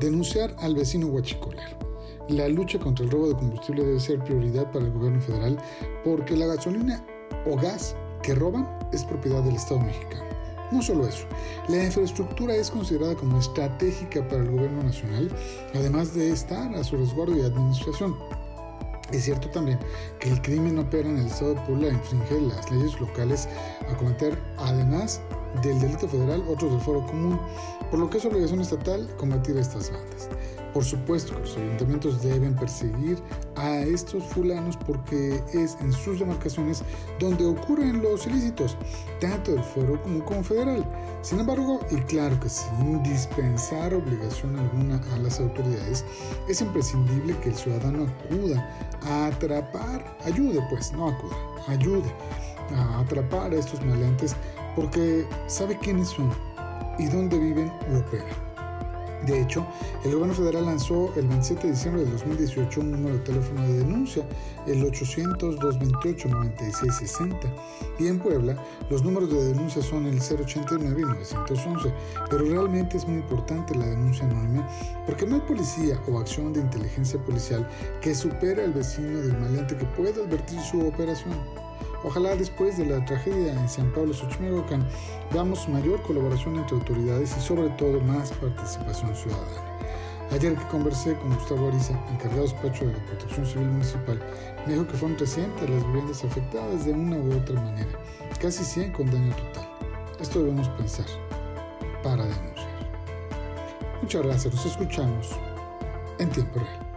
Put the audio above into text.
Denunciar al vecino huachicolero. La lucha contra el robo de combustible debe ser prioridad para el gobierno federal porque la gasolina o gas que roban es propiedad del Estado mexicano. No solo eso, la infraestructura es considerada como estratégica para el gobierno nacional, además de estar a su resguardo y administración. Es cierto también que el crimen opera en el Estado de Puebla, infringe las leyes locales a cometer, además del delito federal, otros del foro común, por lo que es obligación estatal combatir a estas bandas. Por supuesto que los ayuntamientos deben perseguir a estos fulanos porque es en sus demarcaciones donde ocurren los ilícitos, tanto del foro como confederal. Sin embargo, y claro que sin dispensar obligación alguna a las autoridades, es imprescindible que el ciudadano acuda a atrapar, ayude pues, no acuda, ayude a atrapar a estos maleantes porque sabe quiénes son y dónde viven u operan. De hecho, el gobierno federal lanzó el 27 de diciembre de 2018 un número de teléfono de denuncia, el 800-228-9660. Y en Puebla, los números de denuncia son el 089 y 911. Pero realmente es muy importante la denuncia anónima porque no hay policía o acción de inteligencia policial que supere al vecino del maleante que pueda advertir su operación. Ojalá después de la tragedia en San Pablo Xochimilco veamos mayor colaboración entre autoridades y sobre todo más participación ciudadana. Ayer que conversé con Gustavo Ariza, encargado despacho de la Protección Civil Municipal, me dijo que fueron 300 las viviendas afectadas de una u otra manera, casi 100 con daño total. Esto debemos pensar para denunciar. Muchas gracias, nos escuchamos en tiempo real.